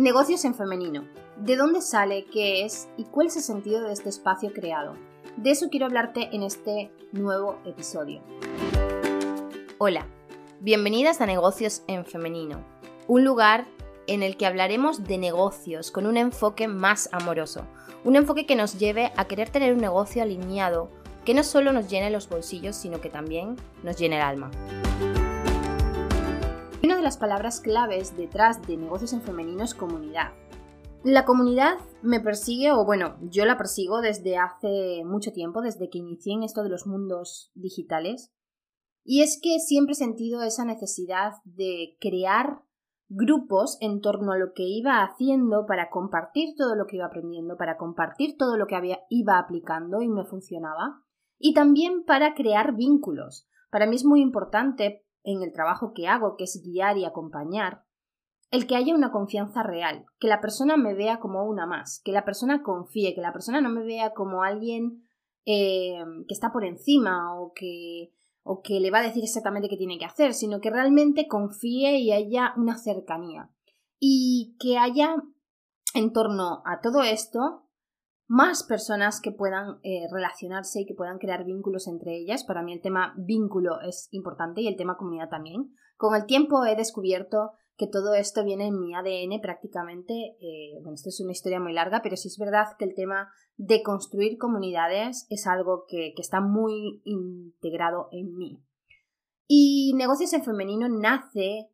Negocios en femenino. ¿De dónde sale? ¿Qué es? ¿Y cuál es el sentido de este espacio creado? De eso quiero hablarte en este nuevo episodio. Hola, bienvenidas a Negocios en femenino, un lugar en el que hablaremos de negocios con un enfoque más amoroso, un enfoque que nos lleve a querer tener un negocio alineado que no solo nos llene los bolsillos, sino que también nos llene el alma. Las palabras claves detrás de negocios en femenino es comunidad. La comunidad me persigue, o bueno, yo la persigo desde hace mucho tiempo, desde que inicié en esto de los mundos digitales. Y es que siempre he sentido esa necesidad de crear grupos en torno a lo que iba haciendo para compartir todo lo que iba aprendiendo, para compartir todo lo que había, iba aplicando y me funcionaba, y también para crear vínculos. Para mí es muy importante en el trabajo que hago, que es guiar y acompañar, el que haya una confianza real, que la persona me vea como una más, que la persona confíe, que la persona no me vea como alguien eh, que está por encima o que, o que le va a decir exactamente qué tiene que hacer, sino que realmente confíe y haya una cercanía. Y que haya en torno a todo esto más personas que puedan eh, relacionarse y que puedan crear vínculos entre ellas. Para mí el tema vínculo es importante y el tema comunidad también. Con el tiempo he descubierto que todo esto viene en mi ADN prácticamente. Eh, bueno, esto es una historia muy larga, pero sí es verdad que el tema de construir comunidades es algo que, que está muy integrado en mí. Y negocios en femenino nace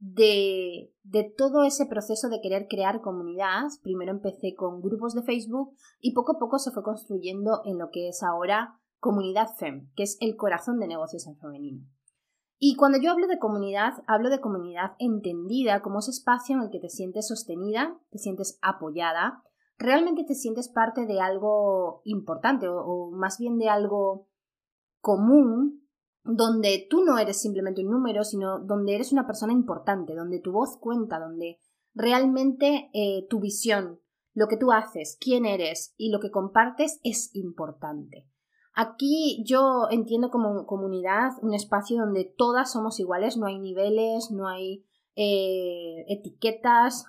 de, de, todo ese proceso de querer crear comunidad. Primero empecé con grupos de Facebook y poco a poco se fue construyendo en lo que es ahora Comunidad FEM, que es el corazón de negocios en femenino. Y cuando yo hablo de comunidad, hablo de comunidad entendida como ese espacio en el que te sientes sostenida, te sientes apoyada, realmente te sientes parte de algo importante o, o más bien de algo común donde tú no eres simplemente un número, sino donde eres una persona importante, donde tu voz cuenta, donde realmente eh, tu visión, lo que tú haces, quién eres y lo que compartes es importante. Aquí yo entiendo como comunidad un espacio donde todas somos iguales, no hay niveles, no hay eh, etiquetas,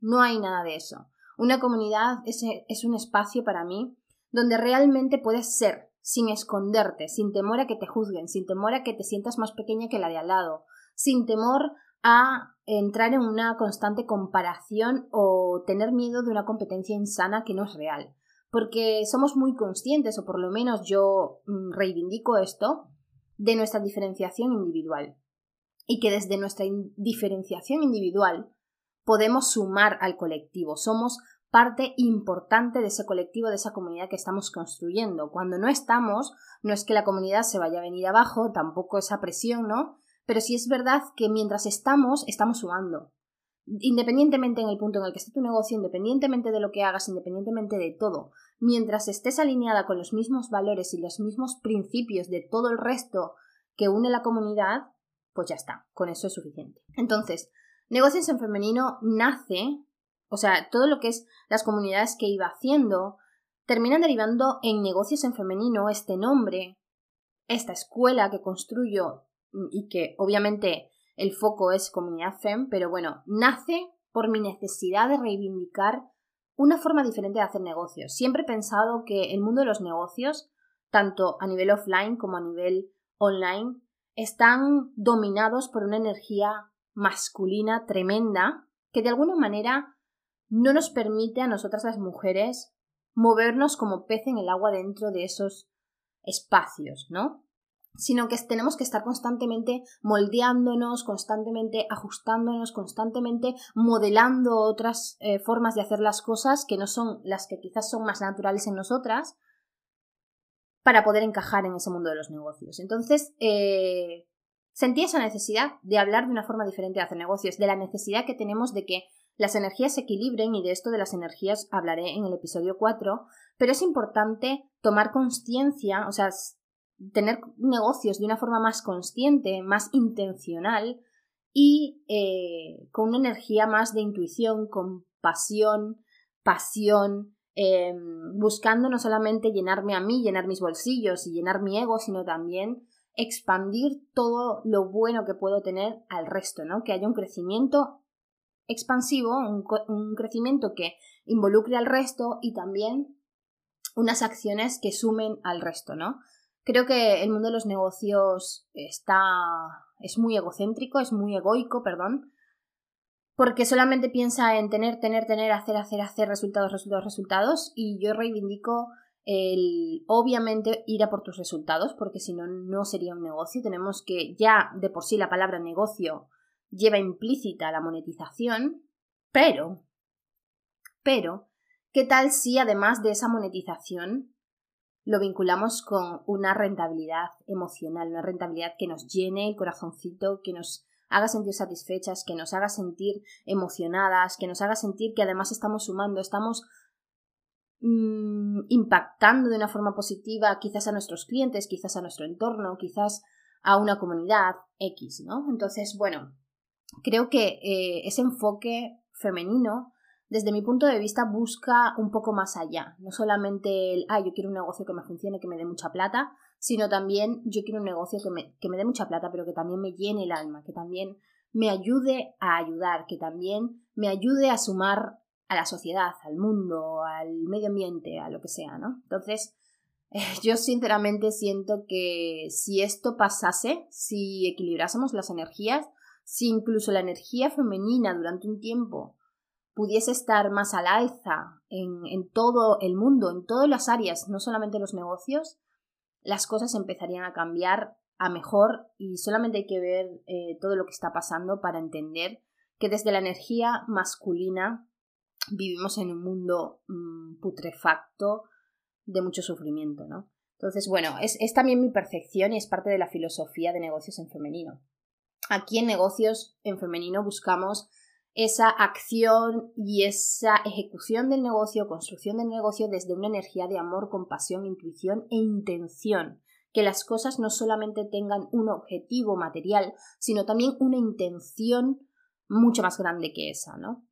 no hay nada de eso. Una comunidad es, es un espacio para mí donde realmente puedes ser sin esconderte, sin temor a que te juzguen, sin temor a que te sientas más pequeña que la de al lado, sin temor a entrar en una constante comparación o tener miedo de una competencia insana que no es real. Porque somos muy conscientes, o por lo menos yo mm, reivindico esto, de nuestra diferenciación individual. Y que desde nuestra diferenciación individual podemos sumar al colectivo. Somos parte importante de ese colectivo, de esa comunidad que estamos construyendo. Cuando no estamos, no es que la comunidad se vaya a venir abajo, tampoco esa presión, ¿no? Pero sí es verdad que mientras estamos, estamos sumando. Independientemente en el punto en el que esté tu negocio, independientemente de lo que hagas, independientemente de todo, mientras estés alineada con los mismos valores y los mismos principios de todo el resto que une la comunidad, pues ya está, con eso es suficiente. Entonces, Negocios en Femenino nace o sea, todo lo que es las comunidades que iba haciendo, terminan derivando en negocios en femenino este nombre, esta escuela que construyo y que obviamente el foco es comunidad FEM, pero bueno, nace por mi necesidad de reivindicar una forma diferente de hacer negocios. Siempre he pensado que el mundo de los negocios, tanto a nivel offline como a nivel online, están dominados por una energía masculina tremenda que de alguna manera no nos permite a nosotras las mujeres movernos como pez en el agua dentro de esos espacios, ¿no? Sino que tenemos que estar constantemente moldeándonos, constantemente ajustándonos, constantemente modelando otras eh, formas de hacer las cosas que no son las que quizás son más naturales en nosotras para poder encajar en ese mundo de los negocios. Entonces, eh, sentí esa necesidad de hablar de una forma diferente de hacer negocios, de la necesidad que tenemos de que las energías se equilibren y de esto de las energías hablaré en el episodio 4, pero es importante tomar conciencia, o sea, tener negocios de una forma más consciente, más intencional y eh, con una energía más de intuición, compasión, pasión, em, buscando no solamente llenarme a mí, llenar mis bolsillos y llenar mi ego, sino también expandir todo lo bueno que puedo tener al resto, ¿no? Que haya un crecimiento expansivo, un, crecimiento que involucre al resto y también unas acciones que sumen al resto, ¿no? Creo que el mundo de los negocios está es muy egocéntrico, es muy egoico, perdón, porque solamente piensa en tener, tener, tener, hacer, hacer, hacer resultados, resultados, resultados y yo reivindico el obviamente ir a por tus resultados, porque si no, no sería un negocio. Tenemos que ya de por sí la palabra negocio lleva implícita la monetización, pero, pero, ¿qué tal si además de esa monetización lo vinculamos con una rentabilidad emocional, una rentabilidad que nos llene el corazoncito, que nos haga sentir satisfechas, que nos haga sentir emocionadas, que nos haga sentir que además estamos sumando, estamos Mm, impactando de una forma positiva quizás a nuestros clientes, quizás a nuestro entorno, quizás a una comunidad X, ¿no? Entonces, bueno, creo que eh, ese enfoque femenino, desde mi punto de vista, busca un poco más allá. No solamente el, ah, yo quiero un negocio que me funcione, que me dé mucha plata, sino también yo quiero un negocio que me, que me dé mucha plata, pero que también me llene el alma, que también me ayude a ayudar, que también me ayude a sumar a la sociedad, al mundo, al medio ambiente, a lo que sea, ¿no? Entonces, yo sinceramente siento que si esto pasase, si equilibrásemos las energías, si incluso la energía femenina durante un tiempo pudiese estar más al alza en, en todo el mundo, en todas las áreas, no solamente los negocios, las cosas empezarían a cambiar a mejor y solamente hay que ver eh, todo lo que está pasando para entender que desde la energía masculina vivimos en un mundo mm, putrefacto de mucho sufrimiento, ¿no? Entonces, bueno, es, es también mi percepción y es parte de la filosofía de negocios en femenino. Aquí en negocios en femenino buscamos esa acción y esa ejecución del negocio, construcción del negocio desde una energía de amor, compasión, intuición e intención. Que las cosas no solamente tengan un objetivo material, sino también una intención mucho más grande que esa, ¿no?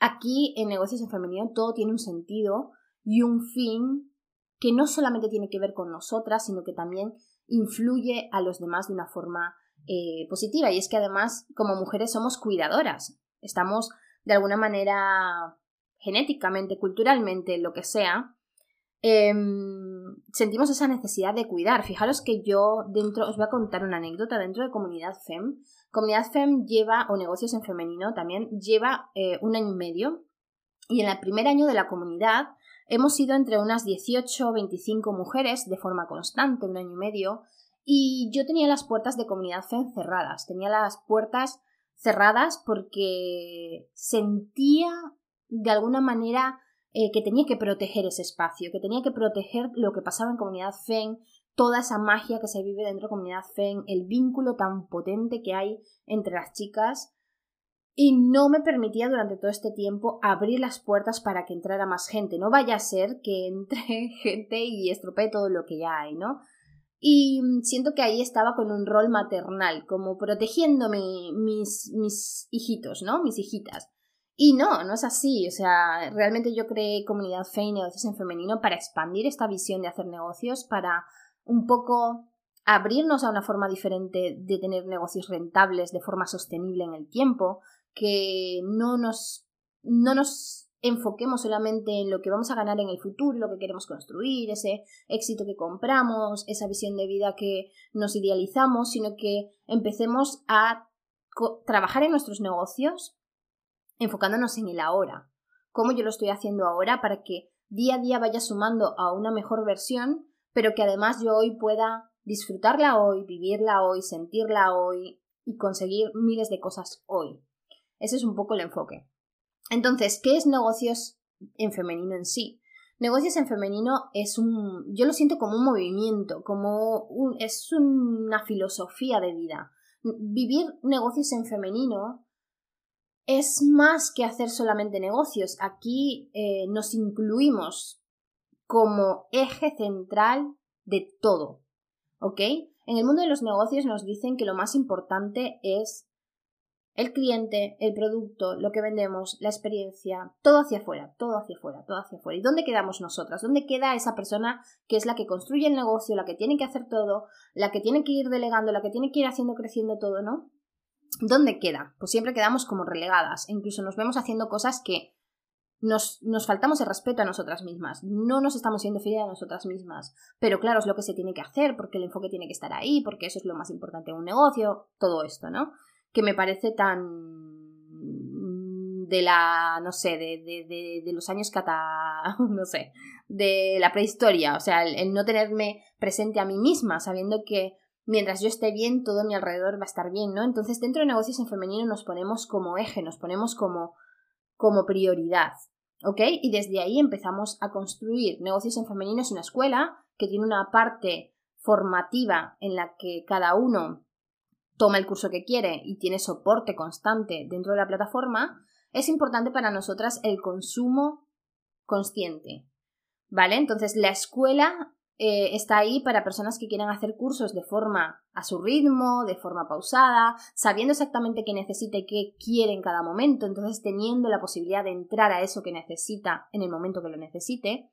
Aquí en negocios en femenino todo tiene un sentido y un fin que no solamente tiene que ver con nosotras, sino que también influye a los demás de una forma eh, positiva. Y es que además, como mujeres, somos cuidadoras. Estamos de alguna manera genéticamente, culturalmente, lo que sea, em, sentimos esa necesidad de cuidar. Fijaros que yo dentro, os voy a contar una anécdota, dentro de comunidad FEM, Comunidad FEM lleva, o negocios en femenino también, lleva eh, un año y medio. Y en el primer año de la comunidad hemos sido entre unas 18 o 25 mujeres de forma constante, un año y medio. Y yo tenía las puertas de Comunidad FEM cerradas. Tenía las puertas cerradas porque sentía de alguna manera eh, que tenía que proteger ese espacio, que tenía que proteger lo que pasaba en comunidad FEM, toda esa magia que se vive dentro de comunidad FEN, el vínculo tan potente que hay entre las chicas. Y no me permitía durante todo este tiempo abrir las puertas para que entrara más gente. No vaya a ser que entre gente y estropee todo lo que ya hay, ¿no? Y siento que ahí estaba con un rol maternal, como protegiéndome mis, mis hijitos, ¿no? Mis hijitas. Y no, no es así. O sea, realmente yo creé comunidad FE y negocios en femenino para expandir esta visión de hacer negocios, para un poco abrirnos a una forma diferente de tener negocios rentables de forma sostenible en el tiempo, que no nos, no nos enfoquemos solamente en lo que vamos a ganar en el futuro, lo que queremos construir, ese éxito que compramos, esa visión de vida que nos idealizamos, sino que empecemos a trabajar en nuestros negocios enfocándonos en el ahora, cómo yo lo estoy haciendo ahora para que día a día vaya sumando a una mejor versión pero que además yo hoy pueda disfrutarla hoy, vivirla hoy, sentirla hoy y conseguir miles de cosas hoy. Ese es un poco el enfoque. Entonces, ¿qué es negocios en femenino en sí? Negocios en femenino es un, yo lo siento como un movimiento, como un, es una filosofía de vida. Vivir negocios en femenino es más que hacer solamente negocios. Aquí eh, nos incluimos como eje central de todo. ¿Ok? En el mundo de los negocios nos dicen que lo más importante es el cliente, el producto, lo que vendemos, la experiencia, todo hacia afuera, todo hacia afuera, todo hacia afuera. ¿Y dónde quedamos nosotras? ¿Dónde queda esa persona que es la que construye el negocio, la que tiene que hacer todo, la que tiene que ir delegando, la que tiene que ir haciendo creciendo todo, ¿no? ¿dónde queda? Pues siempre quedamos como relegadas, e incluso nos vemos haciendo cosas que nos, nos, faltamos el respeto a nosotras mismas, no nos estamos siendo fieles a nosotras mismas, pero claro, es lo que se tiene que hacer, porque el enfoque tiene que estar ahí, porque eso es lo más importante en un negocio, todo esto, ¿no? Que me parece tan de la, no sé, de, de, de, los años cata, no sé, de la prehistoria, o sea, el, no tenerme presente a mí misma, sabiendo que mientras yo esté bien, todo a mi alrededor va a estar bien, ¿no? Entonces, dentro de negocios en femenino nos ponemos como eje, nos ponemos como, como prioridad, ¿ok? Y desde ahí empezamos a construir negocios en femenino es una escuela que tiene una parte formativa en la que cada uno toma el curso que quiere y tiene soporte constante dentro de la plataforma, es importante para nosotras el consumo consciente. ¿Vale? Entonces la escuela eh, está ahí para personas que quieran hacer cursos de forma a su ritmo, de forma pausada, sabiendo exactamente qué necesita y qué quiere en cada momento, entonces teniendo la posibilidad de entrar a eso que necesita en el momento que lo necesite,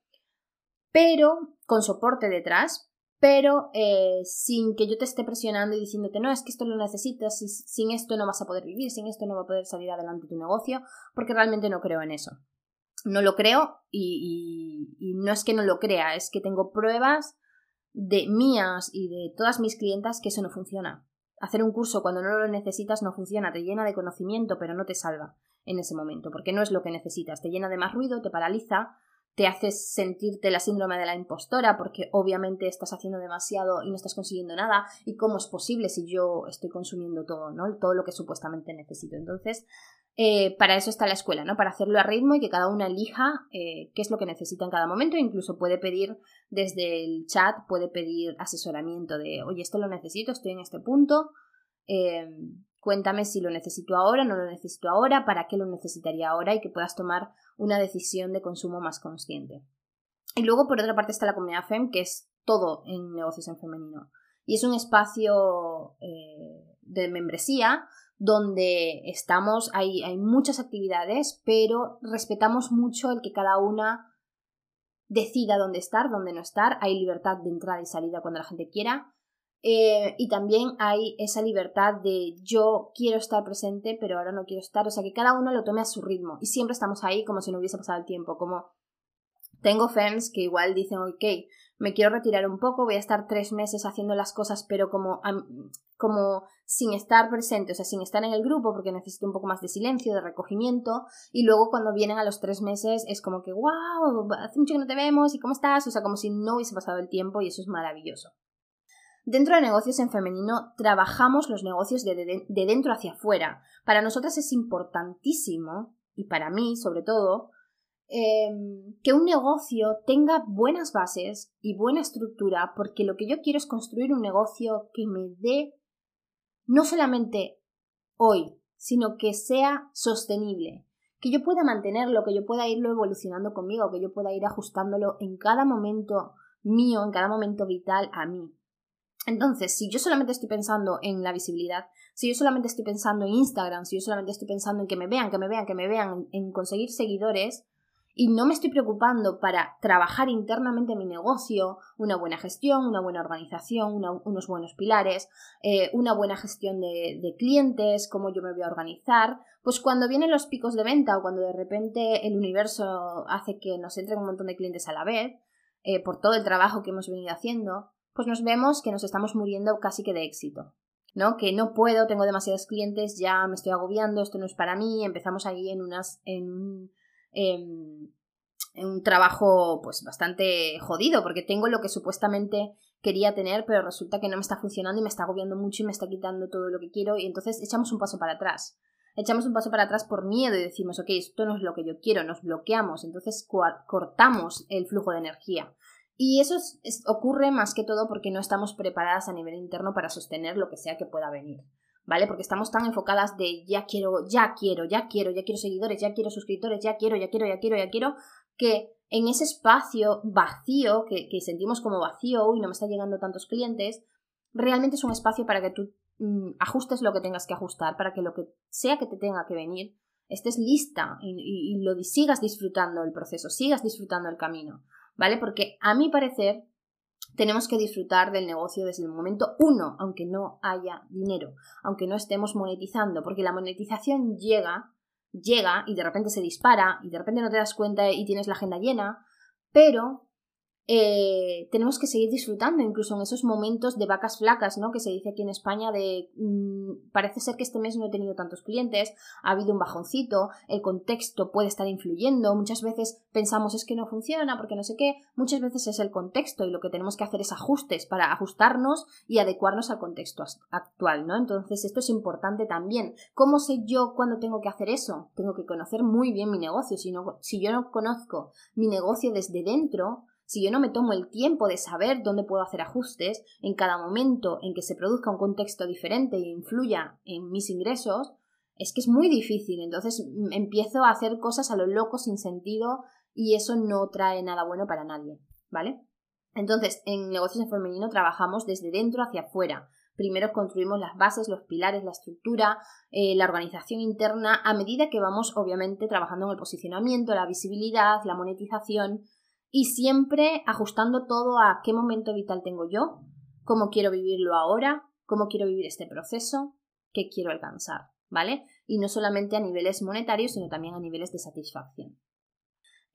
pero con soporte detrás, pero eh, sin que yo te esté presionando y diciéndote, no, es que esto lo necesitas, y sin esto no vas a poder vivir, sin esto no va a poder salir adelante tu negocio, porque realmente no creo en eso. No lo creo y, y, no es que no lo crea, es que tengo pruebas de mías y de todas mis clientas que eso no funciona. Hacer un curso cuando no lo necesitas no funciona, te llena de conocimiento, pero no te salva en ese momento, porque no es lo que necesitas, te llena de más ruido, te paraliza te haces sentirte la síndrome de la impostora porque obviamente estás haciendo demasiado y no estás consiguiendo nada y cómo es posible si yo estoy consumiendo todo, ¿no? Todo lo que supuestamente necesito. Entonces, eh, para eso está la escuela, ¿no? Para hacerlo a ritmo y que cada una elija eh, qué es lo que necesita en cada momento. Incluso puede pedir desde el chat, puede pedir asesoramiento de, oye, esto lo necesito, estoy en este punto. Eh, Cuéntame si lo necesito ahora, no lo necesito ahora, para qué lo necesitaría ahora y que puedas tomar una decisión de consumo más consciente. Y luego, por otra parte, está la comunidad FEM, que es todo en negocios en femenino. Y es un espacio eh, de membresía donde estamos, hay, hay muchas actividades, pero respetamos mucho el que cada una decida dónde estar, dónde no estar. Hay libertad de entrada y salida cuando la gente quiera. Eh, y también hay esa libertad de yo quiero estar presente, pero ahora no quiero estar. O sea, que cada uno lo tome a su ritmo. Y siempre estamos ahí como si no hubiese pasado el tiempo. Como tengo fans que igual dicen, ok, me quiero retirar un poco, voy a estar tres meses haciendo las cosas, pero como, como sin estar presente, o sea, sin estar en el grupo, porque necesito un poco más de silencio, de recogimiento. Y luego cuando vienen a los tres meses es como que, wow, hace mucho que no te vemos y cómo estás. O sea, como si no hubiese pasado el tiempo y eso es maravilloso. Dentro de negocios en femenino trabajamos los negocios de, dentro hacia afuera. Para nosotras es importantísimo, y para mí sobre todo, em, que un negocio tenga buenas bases y buena estructura, porque lo que yo quiero es construir un negocio que me dé no solamente hoy, sino que sea sostenible, que yo pueda mantenerlo, que yo pueda irlo evolucionando conmigo, que yo pueda ir ajustándolo en cada momento mío, en cada momento vital a mí. Entonces, si yo solamente estoy pensando en la visibilidad, si yo solamente estoy pensando en Instagram, si yo solamente estoy pensando en que me vean, que me vean, que me vean, en conseguir seguidores, y no me estoy preocupando para trabajar internamente mi negocio, una buena gestión, una buena organización, unos buenos pilares, eh, una buena gestión de, clientes, cómo yo me voy a organizar, pues cuando vienen los picos de venta o cuando de repente el universo hace que nos entren un montón de clientes a la vez, eh, por todo el trabajo que hemos venido haciendo, pues nos vemos que nos estamos muriendo casi que de éxito. ¿no? Que no puedo, tengo demasiados clientes, ya me estoy agobiando, esto no es para mí, empezamos ahí en unas. en un, em, en un trabajo pues bastante jodido, porque tengo lo que supuestamente quería tener, pero resulta que no me está funcionando y me está agobiando mucho y me está quitando todo lo que quiero, y entonces echamos un paso para atrás. Echamos un paso para atrás por miedo y decimos, ok, esto no es lo que yo quiero, nos bloqueamos, entonces cortamos el flujo de energía. Y eso ocurre más que todo porque no estamos preparadas a nivel interno para sostener lo que sea que pueda venir. ¿Vale? Porque estamos tan enfocadas de ya quiero, ya quiero, ya quiero, ya quiero seguidores, ya quiero suscriptores, ya quiero, ya quiero, ya quiero, ya quiero, que en ese espacio vacío, que, sentimos como vacío, y no me están llegando tantos clientes, realmente es un espacio para que tú mm, ajustes lo que tengas que ajustar, para que lo que sea que te tenga que venir, estés lista y, y lo sigas disfrutando el proceso, sigas disfrutando el camino. ¿Vale? Porque a mi parecer, tenemos que disfrutar del negocio desde el momento uno, aunque no haya dinero, aunque no estemos monetizando, porque la monetización llega, llega y de repente se dispara y de repente no te das cuenta y tienes la agenda llena, pero eh, tenemos que seguir disfrutando, incluso en esos momentos de vacas flacas, ¿no? Que se dice aquí en España de mm, parece ser que este mes no he tenido tantos clientes, ha habido un bajoncito, el contexto puede estar influyendo, muchas veces pensamos es que no funciona porque no sé qué, muchas veces es el contexto y lo que tenemos que hacer es ajustes para ajustarnos y adecuarnos al contexto actual, ¿no? Entonces esto es importante también. ¿Cómo sé yo cuándo tengo que hacer eso? Tengo que conocer muy bien mi negocio, si, no, si yo no conozco mi negocio desde dentro, si yo no me tomo el tiempo de saber dónde puedo hacer ajustes en cada momento en que se produzca un contexto diferente e influya en mis ingresos, es que es muy difícil. Entonces empiezo a hacer cosas a lo loco sin sentido y eso no trae nada bueno para nadie, ¿vale? Entonces, en negocios en femenino trabajamos desde dentro hacia afuera. Primero construimos las bases, los pilares, la estructura, eh, la organización interna, a medida que vamos, obviamente, trabajando en el posicionamiento, la visibilidad, la monetización, y siempre ajustando todo a qué momento vital tengo yo, cómo quiero vivirlo ahora, cómo quiero vivir este proceso, qué quiero alcanzar, ¿vale? Y no solamente a niveles monetarios, sino también a niveles de satisfacción.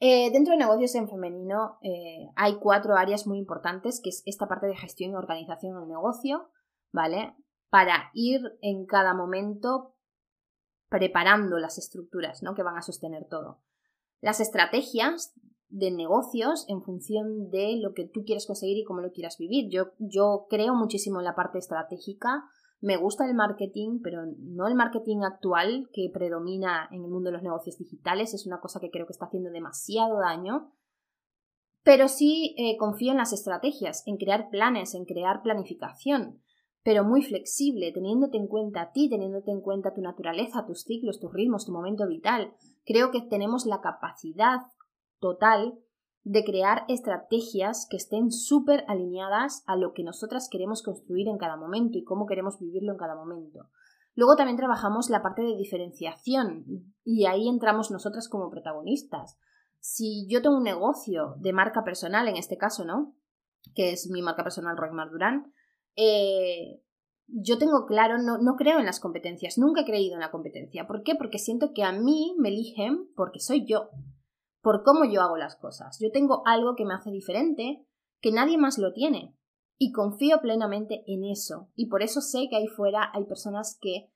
Eh, dentro de negocios en femenino eh, hay cuatro áreas muy importantes, que es esta parte de gestión y organización del negocio, ¿vale? Para ir en cada momento preparando las estructuras, ¿no? Que van a sostener todo. Las estrategias de negocios en función de lo que tú quieres conseguir y cómo lo quieras vivir. Yo, yo creo muchísimo en la parte estratégica, me gusta el marketing, pero no el marketing actual que predomina en el mundo de los negocios digitales, es una cosa que creo que está haciendo demasiado daño. Pero sí eh, confío en las estrategias, en crear planes, en crear planificación, pero muy flexible, teniéndote en cuenta a ti, teniéndote en cuenta tu naturaleza, tus ciclos, tus ritmos, tu momento vital. Creo que tenemos la capacidad total de crear estrategias que estén súper alineadas a lo que nosotras queremos construir en cada momento y cómo queremos vivirlo en cada momento. Luego también trabajamos la parte de diferenciación y ahí entramos nosotras como protagonistas. Si yo tengo un negocio de marca personal, en este caso, ¿no? Que es mi marca personal Roymar Durán, eh, yo tengo claro, no, no creo en las competencias, nunca he creído en la competencia. ¿Por qué? Porque siento que a mí me eligen porque soy yo por cómo yo hago las cosas. Yo tengo algo que me hace diferente, que nadie más lo tiene. Y confío plenamente en eso. Y por eso sé que ahí fuera hay personas que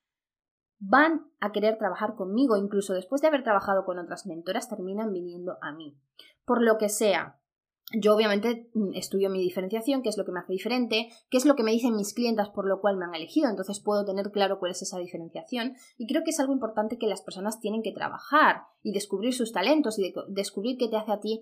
van a querer trabajar conmigo, incluso después de haber trabajado con otras mentoras, terminan viniendo a mí. Por lo que sea, yo obviamente mm, estudio mi diferenciación, qué es lo que me hace diferente, qué es lo que me dicen mis clientas por lo cual me han elegido, entonces puedo tener claro cuál es esa diferenciación y creo que es algo importante que las personas tienen que trabajar y descubrir sus talentos y descubrir qué te hace a ti,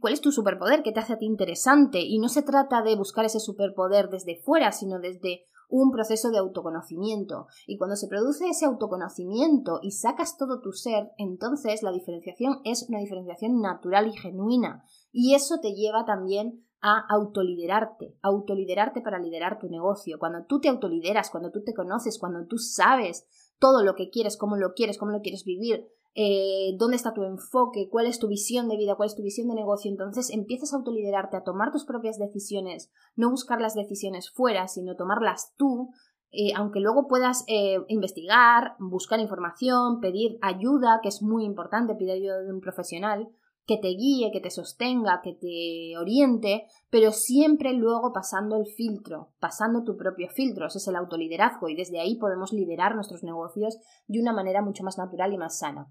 cuál es tu superpoder, qué te hace a ti interesante y no se trata de buscar ese superpoder desde fuera, sino desde un proceso de autoconocimiento. Y cuando se produce ese autoconocimiento y sacas todo tu ser, entonces la diferenciación es una diferenciación natural y genuina. Y eso te lleva también a autoliderarte, autoliderarte para liderar tu negocio. Cuando tú te autolideras, cuando tú te conoces, cuando tú sabes todo lo que quieres, cómo lo quieres, cómo lo quieres vivir, eh, dónde está tu enfoque, cuál es tu visión de vida, cuál es tu visión de negocio, entonces empiezas a autoliderarte, a tomar tus propias decisiones, no buscar las decisiones fuera, sino tomarlas tú, eh, aunque luego puedas eh, investigar, buscar información, pedir ayuda, que es muy importante, pedir ayuda de un profesional, que te guíe, que te sostenga, que te oriente, pero siempre luego pasando el filtro, pasando tu propio filtro, ese es el autoliderazgo y desde ahí podemos liderar nuestros negocios de una manera mucho más natural y más sana.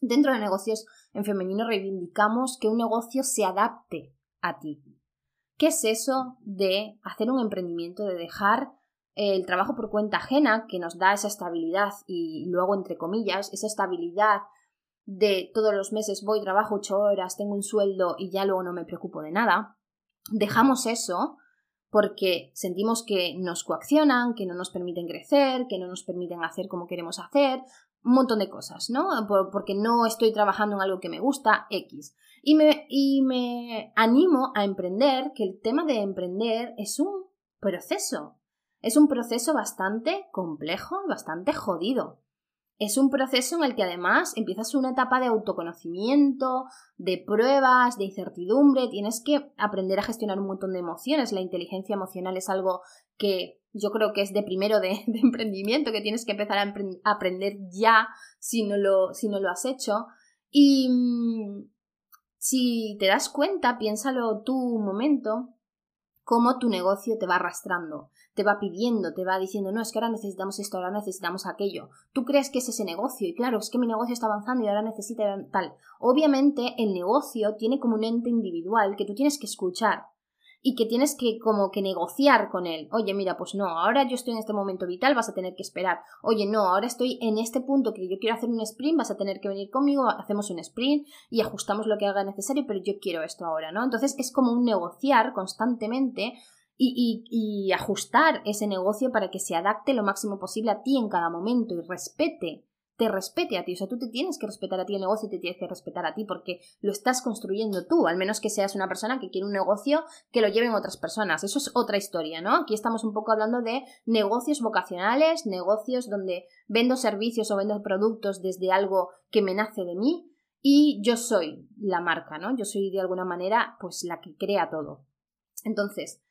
Dentro de negocios en femenino reivindicamos que un negocio se adapte a ti. ¿Qué es eso de hacer un emprendimiento, de dejar el trabajo por cuenta ajena que nos da esa estabilidad y luego, entre comillas, esa estabilidad de todos los meses voy, trabajo ocho horas, tengo un sueldo y ya luego no me preocupo de nada, dejamos eso porque sentimos que nos coaccionan, que no nos permiten crecer, que no nos permiten hacer como queremos hacer, un montón de cosas, ¿no? porque no estoy trabajando en algo que me gusta, X. Y me, y me animo a emprender, que el tema de emprender es un proceso. Es un proceso bastante complejo, bastante jodido. Es un proceso en el que además empiezas una etapa de autoconocimiento, de pruebas, de incertidumbre, tienes que aprender a gestionar un montón de emociones. La inteligencia emocional es algo que yo creo que es de primero de, emprendimiento, que tienes que empezar a, aprender ya si no, lo, si no lo has hecho. Y mm, si te das cuenta, piénsalo tú un momento, cómo tu negocio te va arrastrando te va pidiendo, te va diciendo, no, es que ahora necesitamos esto, ahora necesitamos aquello. Tú crees que es ese negocio y claro, es que mi negocio está avanzando y ahora necesita tal. Obviamente el negocio tiene como un ente individual que tú tienes que escuchar y que tienes que como que negociar con él. Oye, mira, pues no, ahora yo estoy en este momento vital, vas a tener que esperar. Oye, no, ahora estoy en este punto que yo quiero hacer un sprint, vas a tener que venir conmigo, hacemos un sprint y ajustamos lo que haga necesario, pero yo quiero esto ahora, ¿no? Entonces es como un negociar constantemente y, ajustar ese negocio para que se adapte lo máximo posible a ti en cada momento y respete, te respete a ti. O sea, tú te tienes que respetar a ti el negocio y te tienes que respetar a ti porque lo estás construyendo tú, al menos que seas una persona que quiere un negocio que lo lleven otras personas. Eso es otra historia, ¿no? Aquí estamos un poco hablando de negocios vocacionales, negocios donde vendo servicios o vendo productos desde algo que me nace de mí y yo soy la marca, ¿no? Yo soy de alguna manera pues la que crea todo. Entonces,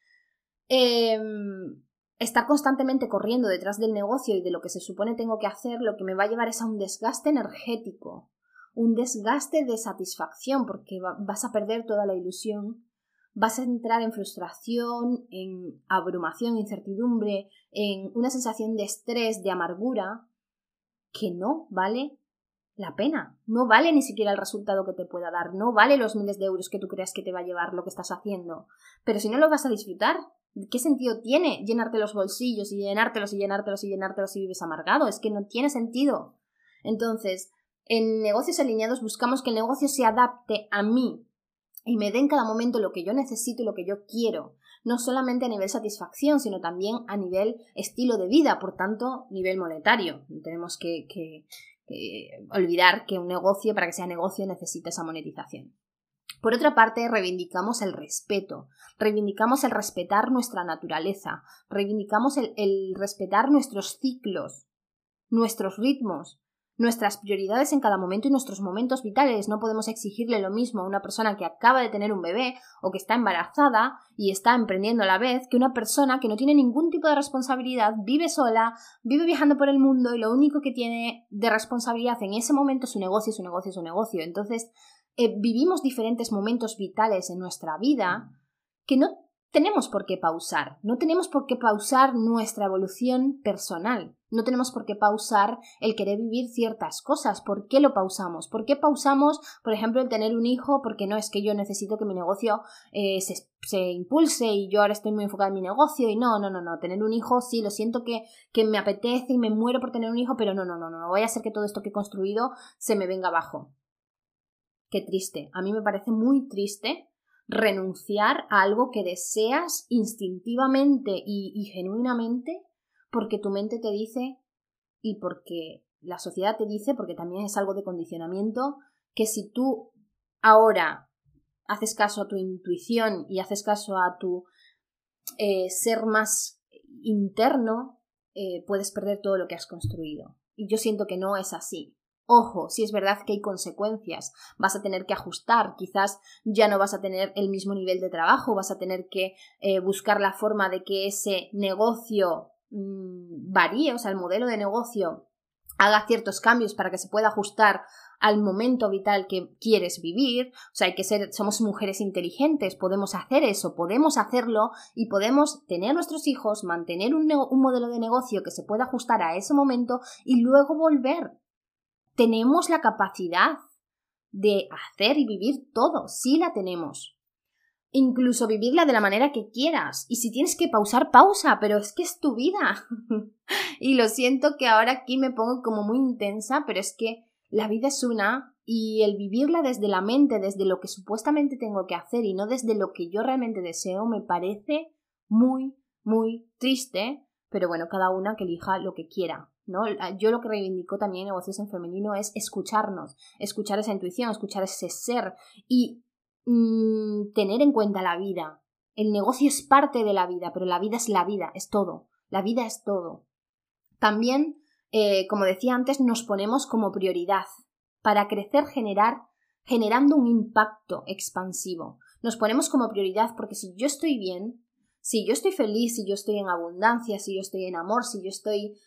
Em, estar constantemente corriendo detrás del negocio y de lo que se supone tengo que hacer, lo que me va a llevar es a un desgaste energético, un desgaste de satisfacción, porque vas a perder toda la ilusión, vas a entrar en frustración, en abrumación, incertidumbre, en una sensación de estrés, de amargura, que no vale la pena. No vale ni siquiera el resultado que te pueda dar, no vale los miles de euros que tú creas que te va a llevar lo que estás haciendo. Pero si no lo vas a disfrutar, ¿Qué sentido tiene llenarte los bolsillos y llenártelos y llenártelos y llenártelos y vives amargado? Es que no tiene sentido. Entonces, en negocios alineados buscamos que el negocio se adapte a mí y me dé en cada momento lo que yo necesito y lo que yo quiero. No solamente a nivel satisfacción, sino también a nivel estilo de vida, por tanto, nivel monetario. Tenemos que, que olvidar que un negocio, para que sea negocio, necesita esa monetización. Por otra parte, reivindicamos el respeto, reivindicamos el respetar nuestra naturaleza, reivindicamos el, respetar nuestros ciclos, nuestros ritmos, nuestras prioridades en cada momento y nuestros momentos vitales. No podemos exigirle lo mismo a una persona que acaba de tener un bebé o que está embarazada y está emprendiendo a la vez que una persona que no tiene ningún tipo de responsabilidad, vive sola, vive viajando por el mundo y lo único que tiene de responsabilidad en ese momento es su negocio, su negocio, su negocio. Entonces, eh, vivimos diferentes momentos vitales en nuestra vida que no tenemos por qué pausar, no tenemos por qué pausar nuestra evolución personal, no tenemos por qué pausar el querer vivir ciertas cosas. ¿Por qué lo pausamos? ¿Por qué pausamos, por ejemplo, el tener un hijo? Porque no es que yo necesito que mi negocio eh, se, se, impulse y yo ahora estoy muy enfocada en mi negocio y no, no, no, no. Tener un hijo, sí, lo siento que, que me apetece y me muero por tener un hijo, pero no, no, no, no. Voy a hacer que todo esto que he construido se me venga abajo. Qué triste. A mí me parece muy triste renunciar a algo que deseas instintivamente y, genuinamente porque tu mente te dice y porque la sociedad te dice, porque también es algo de condicionamiento, que si tú ahora haces caso a tu intuición y haces caso a tu eh, ser más interno, eh, puedes perder todo lo que has construido. Y yo siento que no es así. Ojo, si es verdad que hay consecuencias, vas a tener que ajustar, quizás ya no vas a tener el mismo nivel de trabajo, vas a tener que eh, buscar la forma de que ese negocio mmm, varíe, o sea, el modelo de negocio haga ciertos cambios para que se pueda ajustar al momento vital que quieres vivir, o sea, hay que ser, somos mujeres inteligentes, podemos hacer eso, podemos hacerlo y podemos tener nuestros hijos, mantener un, un modelo de negocio que se pueda ajustar a ese momento y luego volver tenemos la capacidad de hacer y vivir todo, sí la tenemos. Incluso vivirla de la manera que quieras. Y si tienes que pausar, pausa, pero es que es tu vida. y lo siento que ahora aquí me pongo como muy intensa, pero es que la vida es una y el vivirla desde la mente, desde lo que supuestamente tengo que hacer y no desde lo que yo realmente deseo, me parece muy, muy triste, pero bueno, cada una que elija lo que quiera. ¿No? Yo lo que reivindico también en negocios en femenino es escucharnos, escuchar esa intuición, escuchar ese ser y mm, tener en cuenta la vida. El negocio es parte de la vida, pero la vida es la vida, es todo. La vida es todo. También eh, como decía antes, nos ponemos como prioridad para crecer, generar, generando un impacto expansivo. Nos ponemos como prioridad porque si yo estoy bien, si yo estoy feliz, si yo estoy en abundancia, si yo estoy en amor, si yo estoy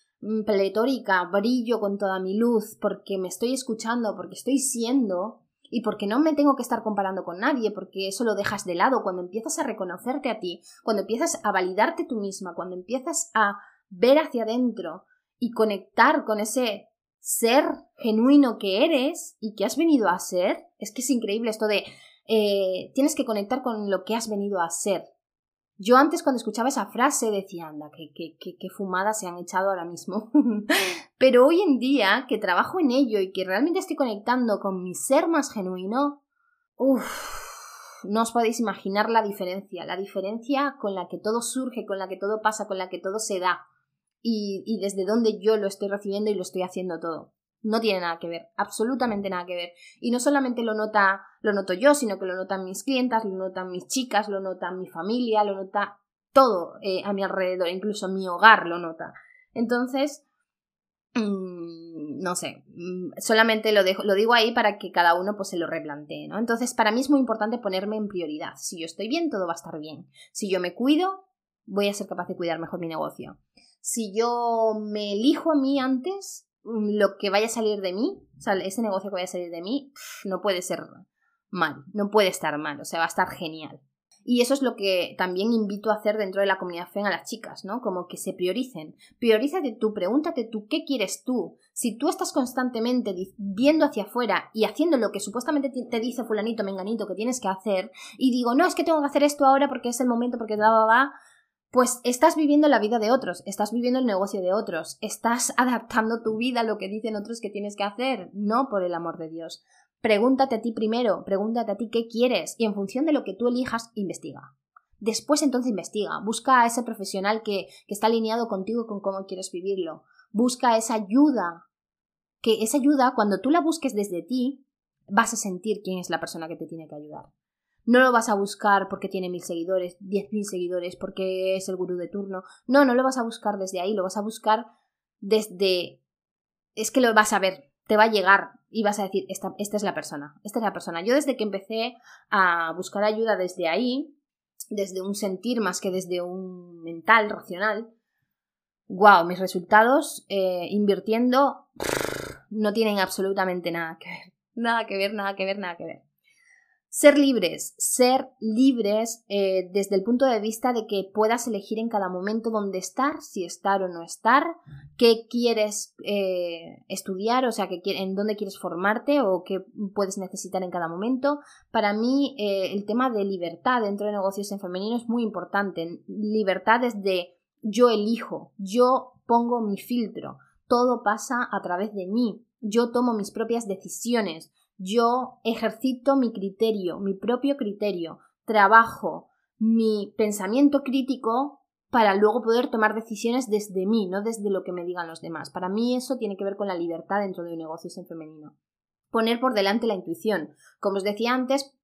pletórica, brillo con toda mi luz, porque me estoy escuchando, porque estoy siendo, y porque no me tengo que estar comparando con nadie, porque eso lo dejas de lado cuando empiezas a reconocerte a ti, cuando empiezas a validarte tú misma, cuando empiezas a ver hacia adentro y conectar con ese ser genuino que eres y que has venido a ser, es que es increíble esto de eh, tienes que conectar con lo que has venido a ser. Yo antes cuando escuchaba esa frase decía, anda, qué, qué, qué, qué fumadas se han echado ahora mismo. Pero hoy en día, que trabajo en ello y que realmente estoy conectando con mi ser más genuino, uff, no os podéis imaginar la diferencia, la diferencia con la que todo surge, con la que todo pasa, con la que todo se da y, y desde donde yo lo estoy recibiendo y lo estoy haciendo todo. No tiene nada que ver, absolutamente nada que ver. Y no solamente lo nota, lo noto yo, sino que lo notan mis clientas, lo notan mis chicas, lo nota mi familia, lo nota todo eh, a mi alrededor, incluso mi hogar lo nota. Entonces, mm, no sé, mm, solamente lo, dejo, lo digo ahí para que cada uno pues se lo replantee, ¿no? Entonces, para mí es muy importante ponerme en prioridad. Si yo estoy bien, todo va a estar bien. Si yo me cuido, voy a ser capaz de cuidar mejor mi negocio. Si yo me elijo a mí antes, lo que vaya a salir de mí, ese negocio que vaya a salir de mí, no puede ser mal, no puede estar mal, o sea, va a estar genial. Y eso es lo que también invito a hacer dentro de la comunidad FEN a las chicas, ¿no? Como que se prioricen. Priorízate tú, pregúntate tú, ¿qué quieres tú? Si tú estás constantemente viendo hacia afuera y haciendo lo que supuestamente te dice fulanito, menganito que tienes que hacer, y digo, no, es que tengo que hacer esto ahora porque es el momento, porque va, va, pues estás viviendo la vida de otros, estás viviendo el negocio de otros, estás adaptando tu vida a lo que dicen otros que tienes que hacer, no por el amor de Dios. Pregúntate a ti primero, pregúntate a ti qué quieres y en función de lo que tú elijas, investiga. Después entonces investiga, busca a ese profesional que, que está alineado contigo con cómo quieres vivirlo. Busca esa ayuda, que esa ayuda, cuando tú la busques desde ti, vas a sentir quién es la persona que te tiene que ayudar. No lo vas a buscar porque tiene mil seguidores, diez mil seguidores, porque es el gurú de turno. No, no lo vas a buscar desde ahí, lo vas a buscar desde... Es que lo vas a ver, te va a llegar y vas a decir, esta, esta es la persona, esta es la persona. Yo desde que empecé a buscar ayuda desde ahí, desde un sentir más que desde un mental, racional, wow, mis resultados eh, invirtiendo no tienen absolutamente nada que ver. Nada que ver, nada que ver, nada que ver. Ser libres, ser libres eh, desde el punto de vista de que puedas elegir en cada momento dónde estar, si estar o no estar, qué quieres eh, estudiar, o sea, que, en dónde quieres formarte o qué puedes necesitar en cada momento. Para mí, eh, el tema de libertad dentro de negocios en femenino es muy importante. Libertad desde yo elijo, yo pongo mi filtro, todo pasa a través de mí, yo tomo mis propias decisiones, yo ejercito mi criterio, mi propio criterio, trabajo mi pensamiento crítico para luego poder tomar decisiones desde mí, no desde lo que me digan los demás. Para mí eso tiene que ver con la libertad dentro de un negocio en femenino. Poner por delante la intuición. Como os decía antes,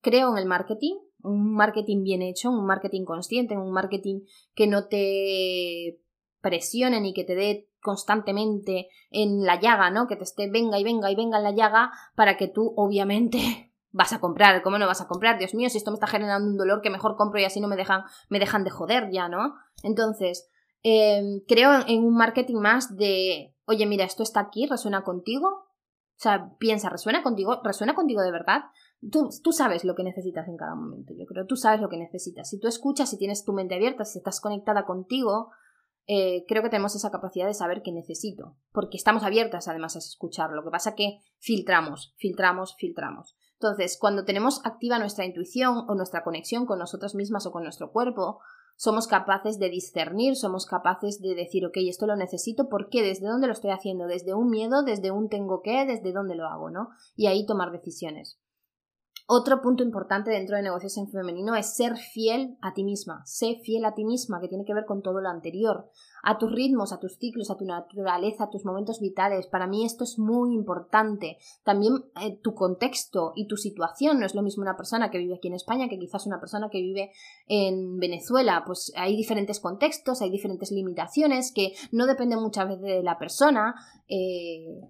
creo en el marketing, un marketing bien hecho, un marketing consciente, un marketing que no te presione ni que te dé constantemente en la llaga, ¿no? Que te esté venga y venga y venga en la llaga para que tú, obviamente, vas a comprar. ¿Cómo no vas a comprar? Dios mío, si esto me está generando un dolor que mejor compro y así no me dejan, me dejan de joder ya, ¿no? Entonces, em, creo en un marketing más de, oye, mira, esto está aquí, resuena contigo. O sea, piensa, ¿resuena contigo? ¿Resuena contigo de verdad? Tú, tú, sabes lo que necesitas en cada momento, yo creo. Tú sabes lo que necesitas. Si tú escuchas, si tienes tu mente abierta, si estás conectada contigo, eh, creo que tenemos esa capacidad de saber qué necesito, porque estamos abiertas además a escuchar. Lo que pasa que filtramos, filtramos, filtramos. Entonces, cuando tenemos activa nuestra intuición o nuestra conexión con nosotras mismas o con nuestro cuerpo, somos capaces de discernir, somos capaces de decir, ok, esto lo necesito, ¿por qué? ¿Desde dónde lo estoy haciendo? ¿Desde un miedo? ¿Desde un tengo que? ¿Desde dónde lo hago? ¿no? Y ahí tomar decisiones. Otro punto importante dentro de negocios en femenino es ser fiel a ti misma. Sé fiel a ti misma, que tiene que ver con todo lo anterior. A tus ritmos, a tus ciclos, a tu naturaleza, a tus momentos vitales. Para mí esto es muy importante. También eh, tu contexto y tu situación. No es lo mismo una persona que vive aquí en España que quizás una persona que vive en Venezuela. Pues hay diferentes contextos, hay diferentes limitaciones que no dependen muchas veces de la persona. Eh,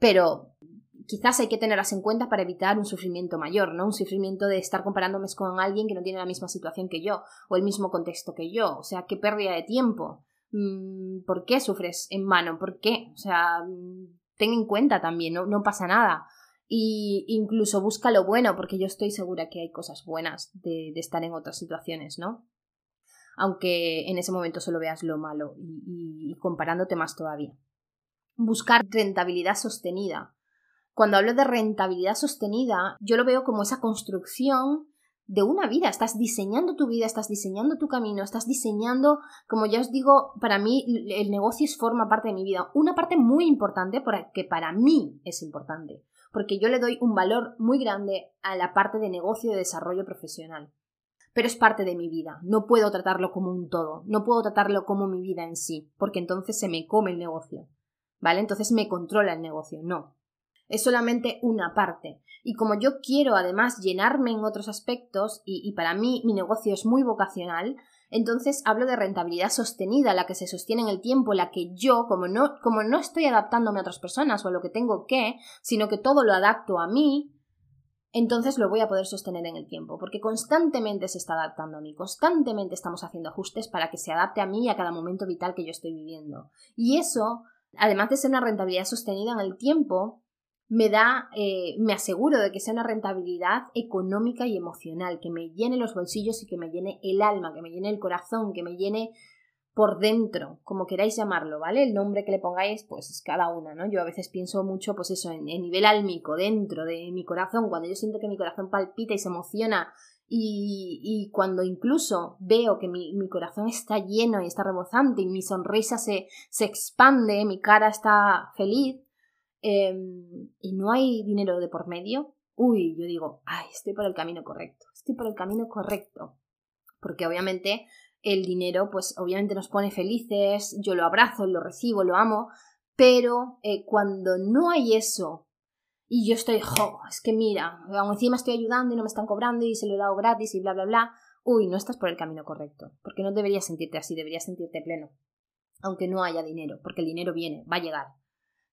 pero quizás hay que tenerlas en cuenta para evitar un sufrimiento mayor, ¿no? Un sufrimiento de estar comparándome con alguien que no tiene la misma situación que yo o el mismo contexto que yo. O sea, qué pérdida de tiempo. Mm, ¿Por qué sufres en mano? ¿Por qué? O sea, mm, ten en cuenta también, no, pasa nada. Y incluso busca lo bueno, porque yo estoy segura que hay cosas buenas de, estar en otras situaciones, ¿no? Aunque en ese momento solo veas lo malo y comparándote más todavía. Buscar rentabilidad sostenida cuando hablo de rentabilidad sostenida, yo lo veo como esa construcción de una vida. Estás diseñando tu vida, estás diseñando tu camino, estás diseñando, como ya os digo, para mí el negocio forma parte de mi vida. Una parte muy importante porque para mí es importante. Porque yo le doy un valor muy grande a la parte de negocio de desarrollo profesional. Pero es parte de mi vida. No puedo tratarlo como un todo. No puedo tratarlo como mi vida en sí. Porque entonces se me come el negocio. ¿Vale? Entonces me controla el negocio. No es solamente una parte. Y como yo quiero además llenarme en otros aspectos, y, para mí mi negocio es muy vocacional, entonces hablo de rentabilidad sostenida, la que se sostiene en el tiempo, la que yo, como no, como no estoy adaptándome a otras personas o a lo que tengo que, sino que todo lo adapto a mí, entonces lo voy a poder sostener en el tiempo, porque constantemente se está adaptando a mí, constantemente estamos haciendo ajustes para que se adapte a mí y a cada momento vital que yo estoy viviendo. Y eso, además de ser una rentabilidad sostenida en el tiempo, me da, eh, me aseguro de que sea una rentabilidad económica y emocional, que me llene los bolsillos y que me llene el alma, que me llene el corazón, que me llene por dentro, como queráis llamarlo, ¿vale? El nombre que le pongáis, pues es cada una, ¿no? Yo a veces pienso mucho, pues eso, en, nivel álmico, dentro de mi corazón, cuando yo siento que mi corazón palpita y se emociona y, y cuando incluso veo que mi, mi, corazón está lleno y está rebozante y mi sonrisa se, se expande, mi cara está feliz, Em, y no hay dinero de por medio, uy, yo digo, ay, estoy por el camino correcto, estoy por el camino correcto. Porque obviamente el dinero, pues obviamente nos pone felices, yo lo abrazo, lo recibo, lo amo, pero eh, cuando no hay eso y yo estoy, jo, es que mira, encima estoy ayudando y no me están cobrando y se lo he dado gratis y bla, bla, bla, uy, no estás por el camino correcto, porque no deberías sentirte así, deberías sentirte pleno, aunque no haya dinero, porque el dinero viene, va a llegar.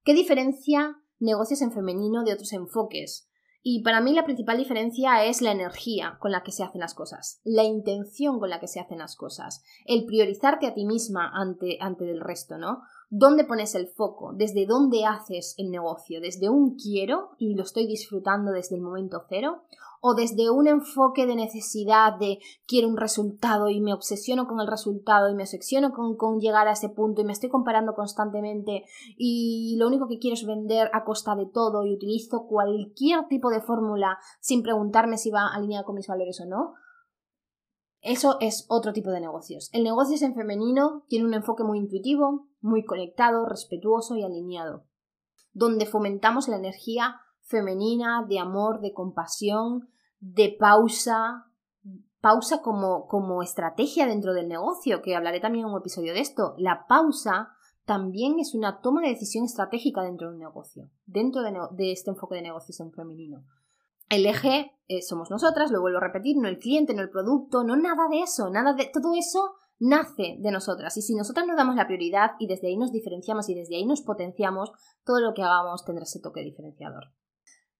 ¿Qué diferencia negocios en femenino de otros enfoques? Y para mí la principal diferencia es la energía con la que se hacen las cosas, la intención con la que se hacen las cosas, el priorizarte a ti misma ante, ante del resto, ¿no? ¿Dónde pones el foco? ¿Desde dónde haces el negocio? ¿Desde un quiero y lo estoy disfrutando desde el momento cero? O desde un enfoque de necesidad de quiero un resultado y me obsesiono con el resultado y me obsesiono con, con, llegar a ese punto y me estoy comparando constantemente y lo único que quiero es vender a costa de todo y utilizo cualquier tipo de fórmula sin preguntarme si va alineada con mis valores o no. Eso es otro tipo de negocios. El negocio en femenino, tiene un enfoque muy intuitivo, muy conectado, respetuoso y alineado, donde fomentamos la energía femenina, de amor, de compasión, de pausa, pausa como, como estrategia dentro del negocio, que hablaré también en un episodio de esto. La pausa también es una toma de decisión estratégica dentro de un negocio, dentro de, este enfoque de negocios en femenino. El eje eh, somos nosotras, lo vuelvo a repetir, no el cliente, no el producto, no nada de eso, nada de todo eso nace de nosotras. Y si nosotras nos damos la prioridad y desde ahí nos diferenciamos y desde ahí nos potenciamos, todo lo que hagamos tendrá ese toque diferenciador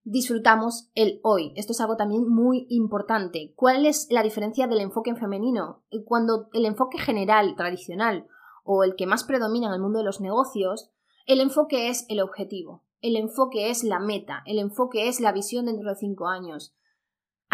disfrutamos el hoy. Esto es algo también muy importante. ¿Cuál es la diferencia del enfoque en femenino? Cuando el enfoque general, tradicional, o el que más predomina en el mundo de los negocios, el enfoque es el objetivo, el enfoque es la meta, el enfoque es la visión dentro de cinco años.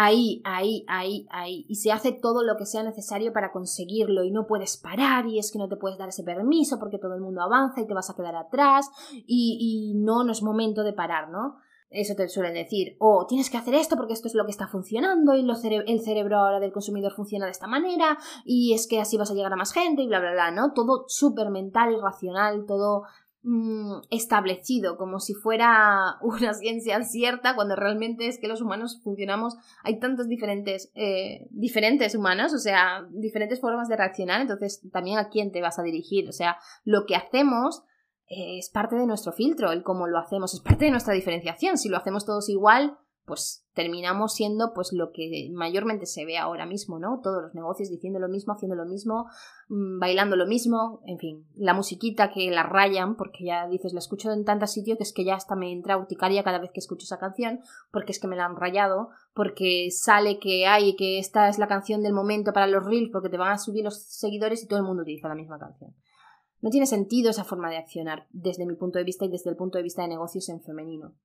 Ahí, ahí, ahí, ahí. Y se hace todo lo que sea necesario para conseguirlo y no puedes parar y es que no te puedes dar ese permiso porque todo el mundo avanza y te vas a quedar atrás y, y no, no es momento de parar, ¿no? Eso te suelen decir, o tienes que hacer esto porque esto es lo que está funcionando y el cerebro ahora del consumidor funciona de esta manera y es que así vas a llegar a más gente y bla, bla, bla, ¿no? Todo súper mental y racional, todo mm, establecido, como si fuera una ciencia cierta, cuando realmente es que los humanos funcionamos, hay tantos diferentes, eh, diferentes humanos, o sea, diferentes formas de reaccionar, entonces también a quién te vas a dirigir, o sea, lo que hacemos es parte de nuestro filtro, el cómo lo hacemos, es parte de nuestra diferenciación, si lo hacemos todos igual, pues terminamos siendo pues lo que mayormente se ve ahora mismo, ¿no? Todos los negocios diciendo lo mismo, haciendo lo mismo, mm, bailando lo mismo, en fin, la musiquita que la rayan, porque ya dices, la escucho en tantos sitios que es que ya hasta me entra urticaria cada vez que escucho esa canción, porque es que me la han rayado, porque sale que hay, que esta es la canción del momento para los reels, porque te van a subir los seguidores y todo el mundo utiliza la misma canción. No tiene sentido esa forma de accionar desde mi punto de vista y desde el punto de vista de negocios en femenino.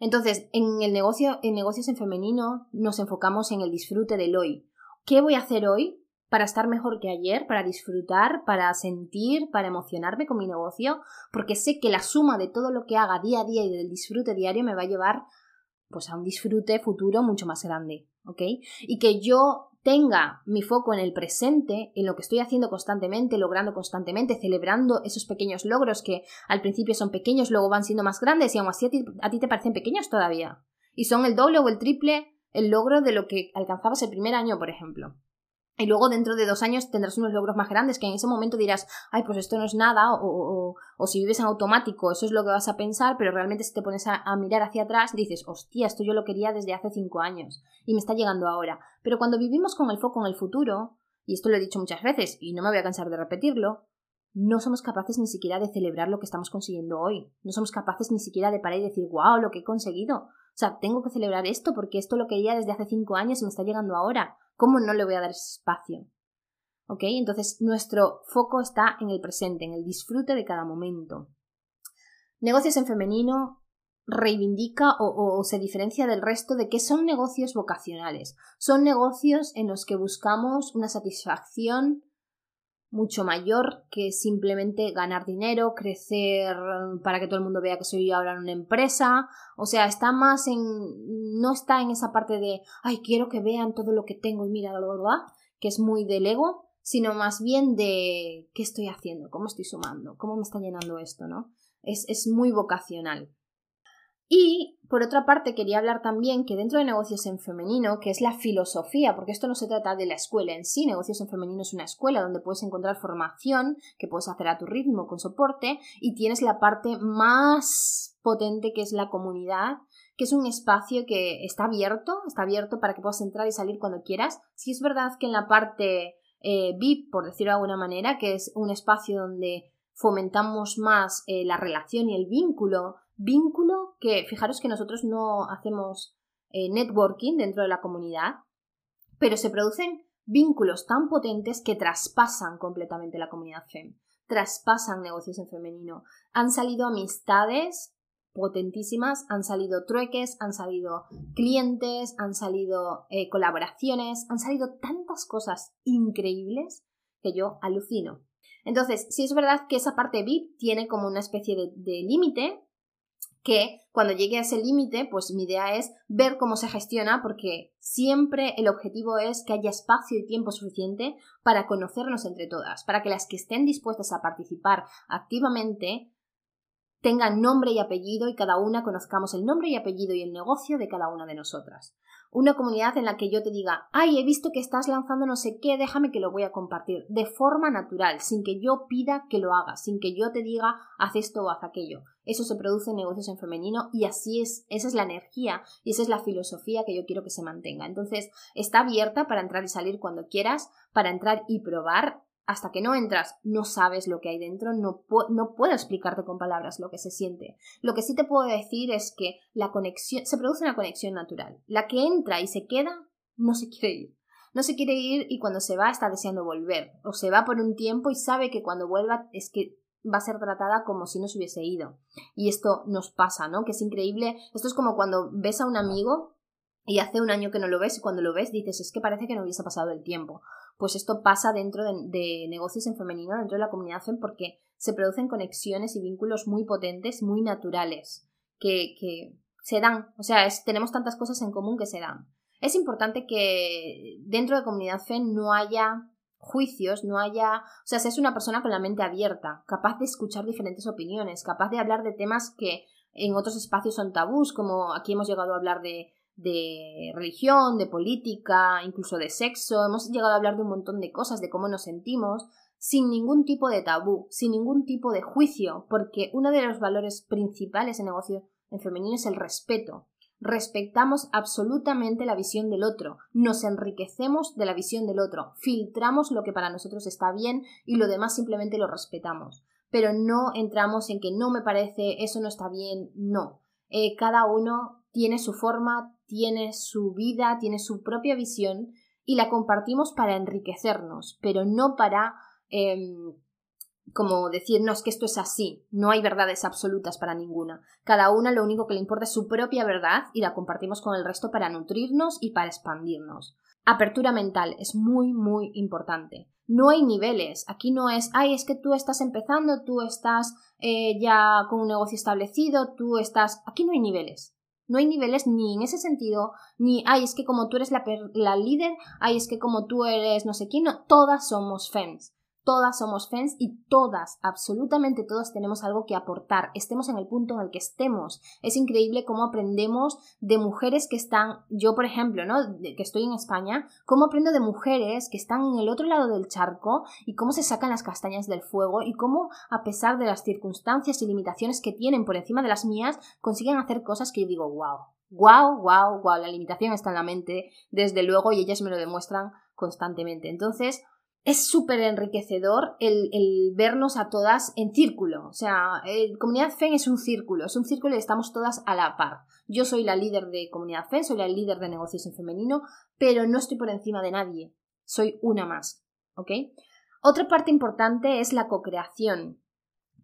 Entonces, en el negocio, en negocios en femenino, nos enfocamos en el disfrute del hoy. ¿Qué voy a hacer hoy para estar mejor que ayer, para disfrutar, para sentir, para emocionarme con mi negocio? Porque sé que la suma de todo lo que haga día a día y del disfrute diario me va a llevar pues a un disfrute futuro mucho más grande, ¿ok? Y que yo tenga mi foco en el presente, en lo que estoy haciendo constantemente, logrando constantemente, celebrando esos pequeños logros que al principio son pequeños, luego van siendo más grandes y aún así a ti, a ti te parecen pequeños todavía. Y son el doble o el triple el logro de lo que alcanzabas el primer año, por ejemplo. Y luego dentro de dos años tendrás unos logros más grandes que en ese momento dirás, ay, pues esto no es nada, o, o, si vives en automático, eso es lo que vas a pensar, pero realmente si te pones a, mirar hacia atrás, dices, hostia, esto yo lo quería desde hace cinco años y me está llegando ahora. Pero cuando vivimos con el foco en el futuro, y esto lo he dicho muchas veces y no me voy a cansar de repetirlo, no somos capaces ni siquiera de celebrar lo que estamos consiguiendo hoy. No somos capaces ni siquiera de parar y decir, wow, lo que he conseguido. O sea, tengo que celebrar esto porque esto lo quería desde hace cinco años y me está llegando ahora. ¿Cómo no le voy a dar ese espacio? ¿Ok? Entonces nuestro foco está en el presente, en el disfrute de cada momento. Negocios en femenino reivindica o, se diferencia del resto de que son negocios vocacionales. Son negocios en los que buscamos una satisfacción mucho mayor que simplemente ganar dinero, crecer para que todo el mundo vea que soy ahora una empresa. O sea, está más en. no está en esa parte de ay, quiero que vean todo lo que tengo y mira, lo que es muy del ego, sino más bien de qué estoy haciendo, cómo estoy sumando, cómo me está llenando esto, ¿no? Es, es muy vocacional. Y por otra parte, quería hablar también que dentro de negocios en femenino, que es la filosofía, porque esto no se trata de la escuela en sí, negocios en femenino es una escuela donde puedes encontrar formación que puedes hacer a tu ritmo con soporte y tienes la parte más potente que es la comunidad, que es un espacio que está abierto, está abierto para que puedas entrar y salir cuando quieras. Si es verdad que en la parte eh, VIP, por decirlo de alguna manera, que es un espacio donde fomentamos más eh, la relación y el vínculo vínculo que, fijaros que nosotros no hacemos eh, networking dentro de la comunidad, pero se producen vínculos tan potentes que traspasan completamente la comunidad FEM, traspasan negocios en femenino. Han salido amistades potentísimas, han salido trueques, han salido clientes, han salido eh, colaboraciones, han salido tantas cosas increíbles que yo alucino. Entonces, si es verdad que esa parte VIP tiene como una especie de límite, que cuando llegue a ese límite, pues mi idea es ver cómo se gestiona, porque siempre el objetivo es que haya espacio y tiempo suficiente para conocernos entre todas, para que las que estén dispuestas a participar activamente tengan nombre y apellido y cada una conozcamos el nombre y apellido y el negocio de cada una de nosotras una comunidad en la que yo te diga, ay, he visto que estás lanzando no sé qué, déjame que lo voy a compartir, de forma natural, sin que yo pida que lo hagas, sin que yo te diga, haz esto o haz aquello. Eso se produce en negocios en femenino y así es, esa es la energía y esa es la filosofía que yo quiero que se mantenga. Entonces, está abierta para entrar y salir cuando quieras, para entrar y probar hasta que no entras, no sabes lo que hay dentro, no, no, puedo explicarte con palabras lo que se siente. Lo que sí te puedo decir es que la conexión, se produce una conexión natural. La que entra y se queda, no se quiere ir. No se quiere ir y cuando se va está deseando volver. O se va por un tiempo y sabe que cuando vuelva es que va a ser tratada como si no se hubiese ido. Y esto nos pasa, ¿no? Que es increíble. Esto es como cuando ves a un amigo y hace un año que no lo ves y cuando lo ves dices es que parece que no hubiese pasado el tiempo pues esto pasa dentro de, negocios en femenino, dentro de la comunidad FEM, porque se producen conexiones y vínculos muy potentes, muy naturales, que, que se dan. O sea, tenemos tantas cosas en común que se dan. Es importante que dentro de comunidad FEM no haya juicios, no haya, o sea, seas una persona con la mente abierta, capaz de escuchar diferentes opiniones, capaz de hablar de temas que en otros espacios son tabús, como aquí hemos llegado a hablar de, de religión, de política, incluso de sexo, hemos llegado a hablar de un montón de cosas, de cómo nos sentimos, sin ningún tipo de tabú, sin ningún tipo de juicio, porque uno de los valores principales en negocio en femenino es el respeto. Respetamos absolutamente la visión del otro, nos enriquecemos de la visión del otro, filtramos lo que para nosotros está bien y lo demás simplemente lo respetamos. Pero no entramos en que no me parece, eso no está bien, no. Eh, cada uno tiene su forma, tiene su vida, tiene su propia visión y la compartimos para enriquecernos, pero no para Em, como decirnos que esto es así, no hay verdades absolutas para ninguna. Cada una lo único que le importa es su propia verdad y la compartimos con el resto para nutrirnos y para expandirnos. Apertura mental es muy, muy importante. No hay niveles. Aquí no es, ay, es que tú estás empezando, tú estás eh, ya con un negocio establecido, tú estás. Aquí no hay niveles. No hay niveles ni en ese sentido, ni, ay, es que como tú eres la, la líder, ay, es que como tú eres no sé quién, no, todas somos FEMS todas somos fans y todas, absolutamente todas tenemos algo que aportar, estemos en el punto en el que estemos. Es increíble cómo aprendemos de mujeres que están, yo por ejemplo, ¿no? que estoy en España, cómo aprendo de mujeres que están en el otro lado del charco y cómo se sacan las castañas del fuego y cómo, a pesar de las circunstancias y limitaciones que tienen por encima de las mías, consiguen hacer cosas que yo digo, wow, wow, wow, wow, la limitación está en la mente, desde luego, y ellas me lo demuestran constantemente. Entonces, es súper enriquecedor el, vernos a todas en círculo. O sea, el Comunidad FEN es un círculo, es un círculo y estamos todas a la par. Yo soy la líder de Comunidad FEN, soy la líder de negocios en femenino, pero no estoy por encima de nadie. Soy una más. ¿Ok? Otra parte importante es la co-creación.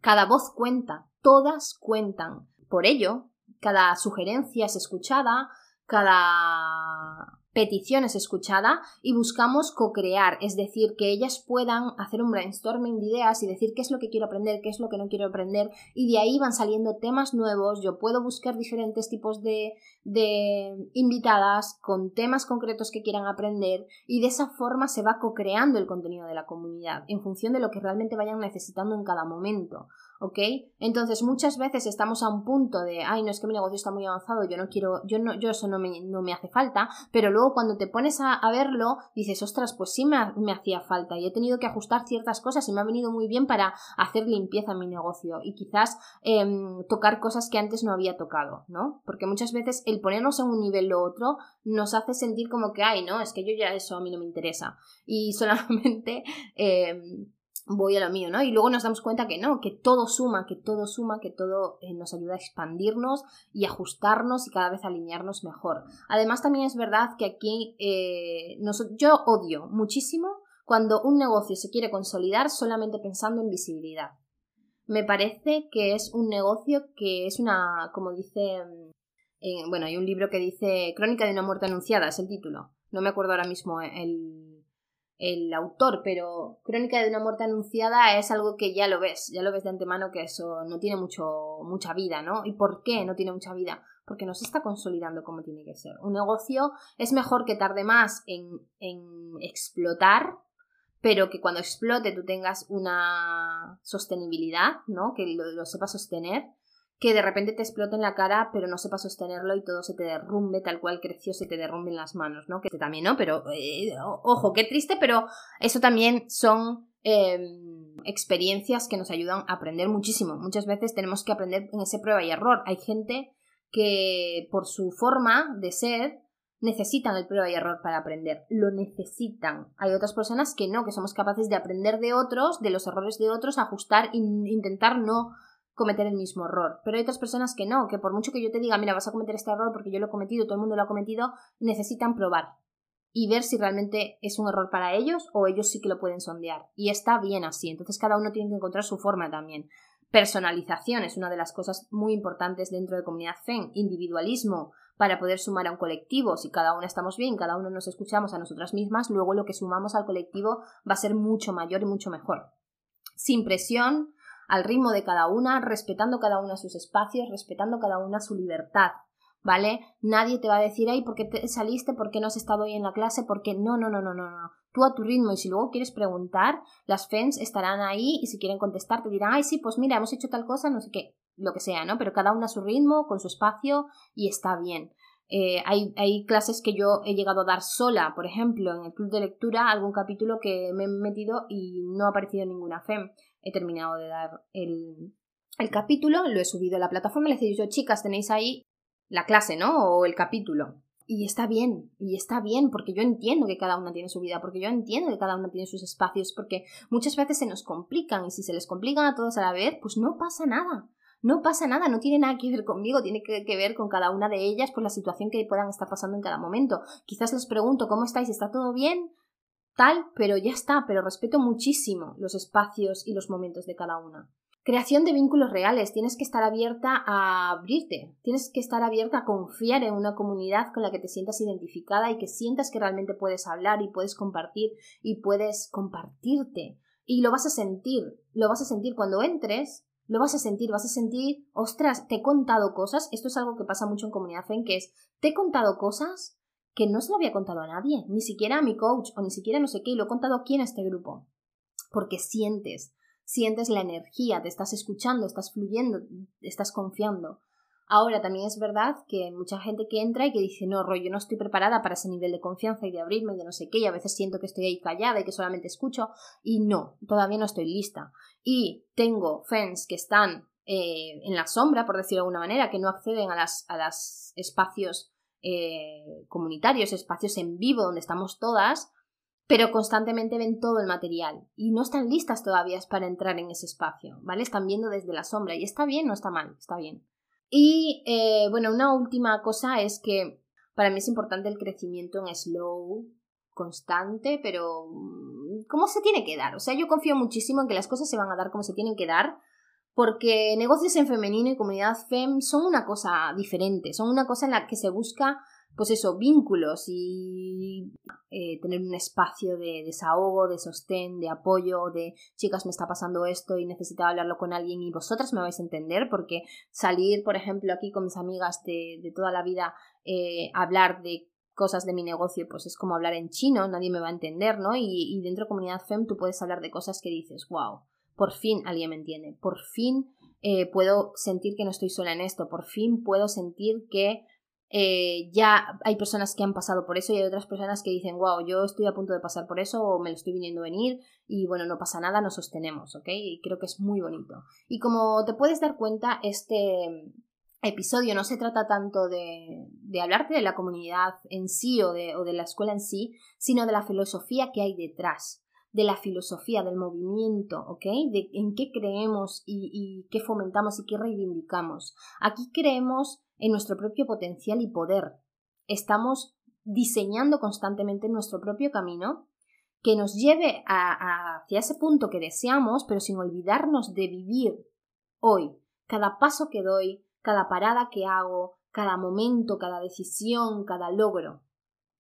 Cada voz cuenta, todas cuentan. Por ello, cada sugerencia es escuchada, cada petición es escuchada y buscamos co-crear, es decir, que ellas puedan hacer un brainstorming de ideas y decir qué es lo que quiero aprender, qué es lo que no quiero aprender y de ahí van saliendo temas nuevos, yo puedo buscar diferentes tipos de, de invitadas con temas concretos que quieran aprender y de esa forma se va co-creando el contenido de la comunidad en función de lo que realmente vayan necesitando en cada momento. ¿Ok? Entonces muchas veces estamos a un punto de, ay, no es que mi negocio está muy avanzado, yo no quiero, yo no, yo eso no me, no me hace falta, pero luego cuando te pones a, verlo, dices, ostras, pues sí me, hacía falta y he tenido que ajustar ciertas cosas y me ha venido muy bien para hacer limpieza en mi negocio y quizás em, tocar cosas que antes no había tocado, ¿no? Porque muchas veces el ponernos en un nivel o otro nos hace sentir como que, ay, no, es que yo ya eso a mí no me interesa y solamente... Em, voy a lo mío, ¿no? Y luego nos damos cuenta que no, que todo suma, que todo suma, que todo eh, nos ayuda a expandirnos y ajustarnos y cada vez alinearnos mejor. Además, también es verdad que aquí eh, yo odio muchísimo cuando un negocio se quiere consolidar solamente pensando en visibilidad. Me parece que es un negocio que es una, como dice, mm, bueno, hay un libro que dice Crónica de una muerte anunciada, es el título. No me acuerdo ahora mismo el, el autor, pero Crónica de una muerte anunciada es algo que ya lo ves, ya lo ves de antemano que eso no tiene mucho, mucha vida, ¿no? ¿Y por qué no tiene mucha vida? Porque no se está consolidando como tiene que ser. Un negocio es mejor que tarde más en, en explotar, pero que cuando explote tú tengas una sostenibilidad, ¿no? Que lo, lo sepas sostener, que de repente te explote en la cara, pero no sepa sostenerlo y todo se te derrumbe tal cual creció, se te derrumbe en las manos, ¿no? Que también, ¿no? Pero, eh, ojo, qué triste, pero eso también son em, experiencias que nos ayudan a aprender muchísimo. Muchas veces tenemos que aprender en ese prueba y error. Hay gente que por su forma de ser necesitan el prueba y error para aprender, lo necesitan. Hay otras personas que no, que somos capaces de aprender de otros, de los errores de otros, ajustar e intentar no cometer el mismo error. Pero hay otras personas que no, que por mucho que yo te diga, mira, vas a cometer este error porque yo lo he cometido, todo el mundo lo ha cometido, necesitan probar y ver si realmente es un error para ellos o ellos sí que lo pueden sondear. Y está bien así, entonces cada uno tiene que encontrar su forma también. Personalización es una de las cosas muy importantes dentro de comunidad FEN, individualismo para poder sumar a un colectivo. Si cada uno estamos bien, cada uno nos escuchamos a nosotras mismas, luego lo que sumamos al colectivo va a ser mucho mayor y mucho mejor. Sin presión, al ritmo de cada una, respetando cada una sus espacios, respetando cada una su libertad. ¿vale? Nadie te va a decir, ay, ¿por qué te saliste? ¿Por qué no has estado hoy en la clase? Porque no, no, no, no, no, no. Tú a tu ritmo y si luego quieres preguntar, las FENS estarán ahí y si quieren contestar te dirán, ay, sí, pues mira, hemos hecho tal cosa, no sé qué, lo que sea, ¿no? Pero cada una a su ritmo, con su espacio y está bien. Eh, hay, hay, clases que yo he llegado a dar sola, por ejemplo, en el club de lectura, algún capítulo que me he metido y no ha aparecido ninguna FEM. He terminado de dar el, el capítulo, lo he subido a la plataforma les he dicho, chicas, tenéis ahí la clase, ¿no? O el capítulo. Y está bien, y está bien, porque yo entiendo que cada una tiene su vida, porque yo entiendo que cada una tiene sus espacios, porque muchas veces se nos complican y si se les complican a todos a la vez, pues no pasa nada. No pasa nada, no tiene nada que ver conmigo, tiene que, ver con cada una de ellas, por la situación que puedan estar pasando en cada momento. Quizás les pregunto, ¿cómo estáis? ¿Está todo bien? Tal, pero ya está, pero respeto muchísimo los espacios y los momentos de cada una. Creación de vínculos reales. Tienes que estar abierta a abrirte. Tienes que estar abierta a confiar en una comunidad con la que te sientas identificada y que sientas que realmente puedes hablar y puedes compartir y puedes compartirte. Y lo vas a sentir. Lo vas a sentir cuando entres. Lo vas a sentir, vas a sentir, ostras, te he contado cosas. Esto es algo que pasa mucho en comunidad FEN, que es, te he contado cosas que no se lo había contado a nadie, ni siquiera a mi coach o ni siquiera no sé qué, y lo he contado aquí en este grupo. Porque sientes, sientes la energía, te estás escuchando, estás fluyendo, estás confiando. Ahora también es verdad que hay mucha gente que entra y que dice, no, rollo, no estoy preparada para ese nivel de confianza y de abrirme y de no sé qué, y a veces siento que estoy ahí callada y que solamente escucho, y no, todavía no estoy lista. Y tengo fans que están eh, en la sombra, por decirlo de alguna manera, que no acceden a los a las espacios eh, comunitarios, espacios en vivo donde estamos todas, pero constantemente ven todo el material y no están listas todavía para entrar en ese espacio, ¿vale? Están viendo desde la sombra y está bien, no está mal, está bien. Y eh, bueno, una última cosa es que para mí es importante el crecimiento en slow, constante, pero mm, ¿cómo se tiene que dar? O sea, yo confío muchísimo en que las cosas se van a dar como se tienen que dar, porque negocios en femenino y comunidad fem son una cosa diferente, son una cosa en la que se busca pues eso, vínculos y eh, tener un espacio de desahogo, de sostén, de apoyo, de chicas, me está pasando esto y necesitaba hablarlo con alguien y vosotras me vais a entender, porque salir, por ejemplo, aquí con mis amigas de, de toda la vida, eh, hablar de cosas de mi negocio, pues es como hablar en chino, nadie me va a entender, ¿no? Y, y dentro de comunidad FEM tú puedes hablar de cosas que dices, wow, por fin alguien me entiende, por fin eh, puedo sentir que no estoy sola en esto, por fin puedo sentir que eh, ya hay personas que han pasado por eso y hay otras personas que dicen, wow, yo estoy a punto de pasar por eso o me lo estoy viniendo a venir y bueno, no pasa nada, nos sostenemos, ¿ok? Y creo que es muy bonito. Y como te puedes dar cuenta, este episodio no se trata tanto de, de hablarte de la comunidad en sí o de, o de la escuela en sí, sino de la filosofía que hay detrás de la filosofía, del movimiento, ¿ok? De en qué creemos y, y qué fomentamos y qué reivindicamos. Aquí creemos en nuestro propio potencial y poder. Estamos diseñando constantemente nuestro propio camino que nos lleve hacia ese punto que deseamos, pero sin olvidarnos de vivir hoy. Cada paso que doy, cada parada que hago, cada momento, cada decisión, cada logro.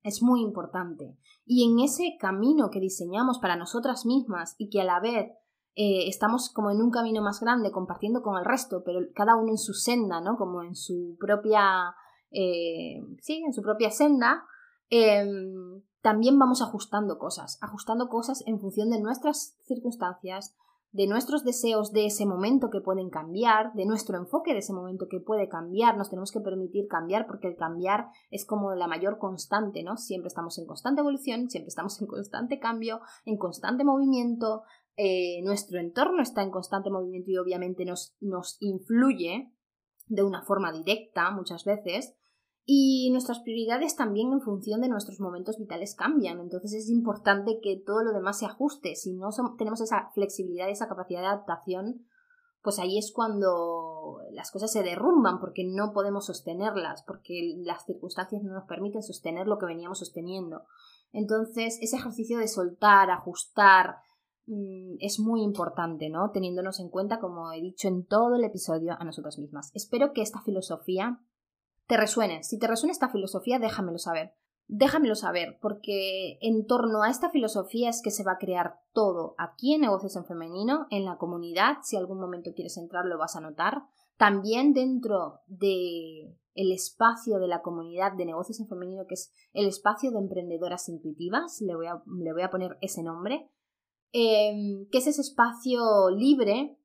Es muy importante. Y en ese camino que diseñamos para nosotras mismas y que a la vez eh, estamos como en un camino más grande compartiendo con el resto, pero cada uno en su senda, ¿no? Como en su propia, eh, sí, en su propia senda, em, también vamos ajustando cosas, ajustando cosas en función de nuestras circunstancias, de nuestros deseos de ese momento que pueden cambiar, de nuestro enfoque de ese momento que puede cambiar, nos tenemos que permitir cambiar porque el cambiar es como la mayor constante, ¿no? Siempre estamos en constante evolución, siempre estamos en constante cambio, en constante movimiento, eh, nuestro entorno está en constante movimiento y obviamente nos, nos influye de una forma directa muchas veces. Y nuestras prioridades también en función de nuestros momentos vitales cambian. Entonces es importante que todo lo demás se ajuste. Si no tenemos esa flexibilidad, esa capacidad de adaptación, pues ahí es cuando las cosas se derrumban porque no podemos sostenerlas, porque las circunstancias no nos permiten sostener lo que veníamos sosteniendo. Entonces, ese ejercicio de soltar, ajustar, Mm, es muy importante, ¿no? Teniéndonos en cuenta, como he dicho en todo el episodio, a nosotras mismas. Espero que esta filosofía te resuene. Si te resuena esta filosofía, déjamelo saber. Déjamelo saber, porque en torno a esta filosofía es que se va a crear todo aquí en Negocios en Femenino, en la comunidad. Si algún momento quieres entrar, lo vas a notar. También dentro de el espacio de la comunidad de negocios en femenino, que es el espacio de emprendedoras intuitivas, le voy a, le voy a poner ese nombre, em, que es ese espacio libre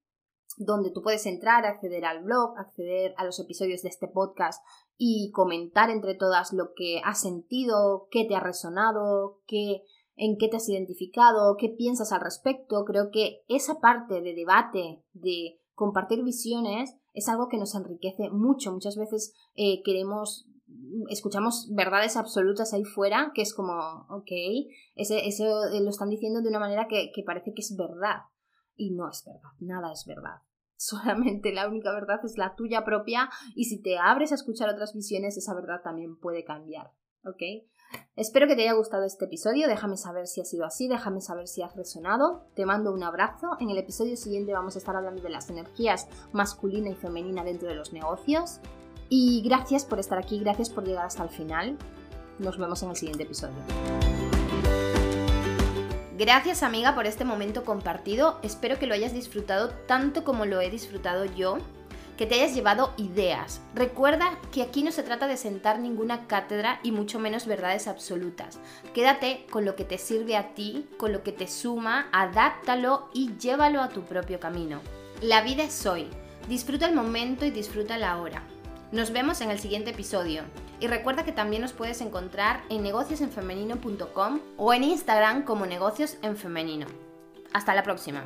donde tú puedes entrar, acceder al blog, acceder a los episodios de este podcast y comentar entre todas lo que has sentido, qué te ha resonado, qué, en qué te has identificado, qué piensas al respecto. Creo que esa parte de debate, de compartir visiones, es algo que nos enriquece mucho. Muchas veces eh, queremos escuchamos verdades absolutas ahí fuera, que es como, ok, ese, eso lo están diciendo de una manera que, que parece que es verdad. Y no es verdad, nada es verdad. Solamente la única verdad es la tuya propia y si te abres a escuchar otras visiones, esa verdad también puede cambiar. ¿Ok? Espero que te haya gustado este episodio, déjame saber si ha sido así, déjame saber si has resonado, te mando un abrazo, en el episodio siguiente vamos a estar hablando de las energías masculina y femenina dentro de los negocios y gracias por estar aquí, gracias por llegar hasta el final, nos vemos en el siguiente episodio. Gracias amiga por este momento compartido, espero que lo hayas disfrutado tanto como lo he disfrutado yo que te hayas llevado ideas. Recuerda que aquí no se trata de sentar ninguna cátedra y mucho menos verdades absolutas. Quédate con lo que te sirve a ti, con lo que te suma, adáptalo y llévalo a tu propio camino. La vida es hoy. Disfruta el momento y disfruta la hora. Nos vemos en el siguiente episodio. Y recuerda que también nos puedes encontrar en negociosenfemenino.com o en Instagram como negocios en femenino. Hasta la próxima.